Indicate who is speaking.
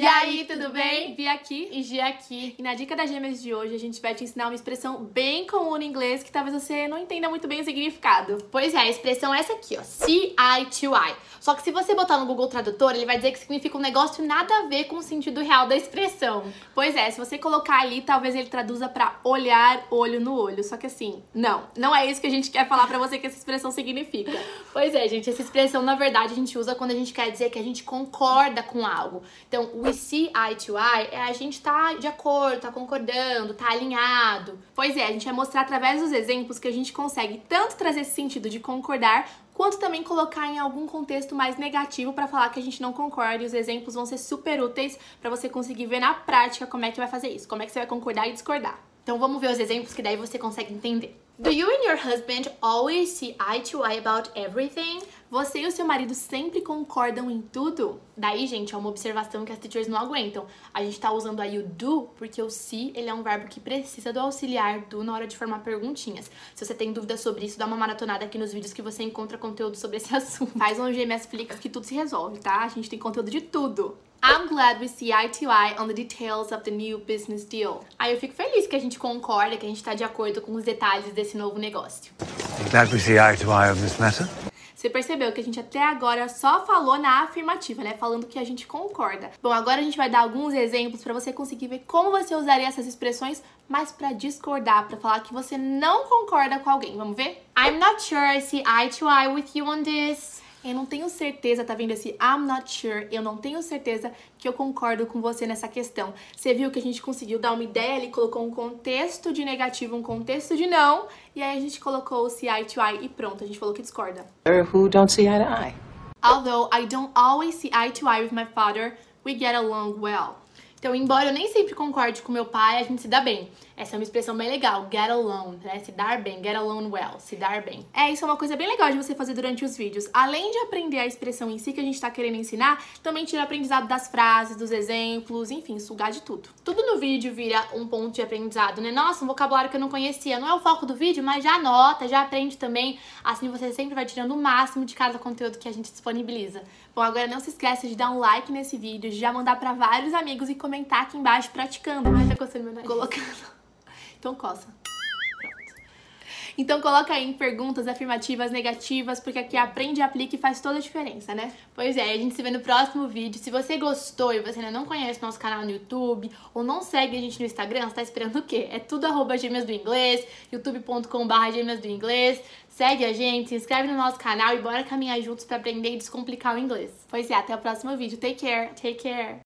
Speaker 1: E aí, tudo bem?
Speaker 2: Vi aqui.
Speaker 1: E Gi aqui.
Speaker 2: E na dica das gêmeas de hoje, a gente vai te ensinar uma expressão bem comum no inglês que talvez você não entenda muito bem o significado.
Speaker 1: Pois é, a expressão é essa aqui, ó. C-I-to-I. Só que se você botar no Google Tradutor, ele vai dizer que significa um negócio nada a ver com o sentido real da expressão.
Speaker 2: Pois é, se você colocar ali, talvez ele traduza pra olhar olho no olho. Só que assim, não, não é isso que a gente quer falar pra você que essa expressão significa.
Speaker 1: Pois é, gente, essa expressão na verdade a gente usa quando a gente quer dizer que a gente concorda com algo. Então, we see eye to eye é a gente tá de acordo, tá concordando, tá alinhado.
Speaker 2: Pois é, a gente vai mostrar através dos exemplos que a gente consegue tanto trazer esse sentido de concordar, quanto também colocar em algum contexto mais negativo para falar que a gente não concorda. E os exemplos vão ser super úteis para você conseguir ver na prática como é que vai fazer isso, como é que você vai concordar e discordar.
Speaker 1: Então vamos ver os exemplos que daí você consegue entender. Do you and your husband always see eye to eye about everything?
Speaker 2: Você e o seu marido sempre concordam em tudo? Daí, gente, é uma observação que as teachers não aguentam. A gente tá usando aí o do porque o se, ele é um verbo que precisa do auxiliar do na hora de formar perguntinhas. Se você tem dúvidas sobre isso, dá uma maratonada aqui nos vídeos que você encontra conteúdo sobre esse assunto. Faz um GMS Flix que tudo se resolve, tá? A gente tem conteúdo de tudo.
Speaker 1: I'm glad we see eye to eye on the details of the new business deal.
Speaker 2: Aí eu fico feliz que a gente concorda, que a gente tá de acordo com os detalhes desse novo negócio.
Speaker 3: I'm glad we see eye to eye on this matter.
Speaker 2: Você percebeu que a gente até agora só falou na afirmativa, né? Falando que a gente concorda. Bom, agora a gente vai dar alguns exemplos para você conseguir ver como você usaria essas expressões, mas para discordar, para falar que você não concorda com alguém. Vamos ver?
Speaker 1: I'm not sure I see eye to eye with you on this.
Speaker 2: Eu não tenho certeza, tá vendo esse I'm not sure? Eu não tenho certeza que eu concordo com você nessa questão. Você viu que a gente conseguiu dar uma ideia, ele colocou um contexto de negativo, um contexto de não, e aí a gente colocou o see eye to eye e pronto, a gente falou que discorda.
Speaker 4: Who don't see eye to eye.
Speaker 2: Although I don't always see eye to eye with my father, we get along well. Então, embora eu nem sempre concorde com meu pai, a gente se dá bem. Essa é uma expressão bem legal, get along, né? Se dar bem, get along well, se dar bem. É, isso é uma coisa bem legal de você fazer durante os vídeos. Além de aprender a expressão em si que a gente tá querendo ensinar, também tira aprendizado das frases, dos exemplos, enfim, sugar de tudo. Tudo no vídeo vira um ponto de aprendizado, né? Nossa, um vocabulário que eu não conhecia. Não é o foco do vídeo, mas já anota, já aprende também. Assim você sempre vai tirando o máximo de cada conteúdo que a gente disponibiliza. Bom, agora não se esqueça de dar um like nesse vídeo, de já mandar para vários amigos e comentar aqui embaixo praticando. Ai, tá coçando meu nariz. Colocando. Então coça. Então coloca aí em perguntas afirmativas, negativas, porque aqui aprende, aplica e faz toda a diferença, né?
Speaker 1: Pois é, a gente se vê no próximo vídeo. Se você gostou e você ainda não conhece nosso canal no YouTube ou não segue a gente no Instagram, você tá esperando o quê? É tudo arroba gêmeas do inglês, youtube.com.br gêmeas do inglês. Segue a gente, se inscreve no nosso canal e bora caminhar juntos para aprender e descomplicar o inglês.
Speaker 2: Pois é, até o próximo vídeo. Take care.
Speaker 1: Take care.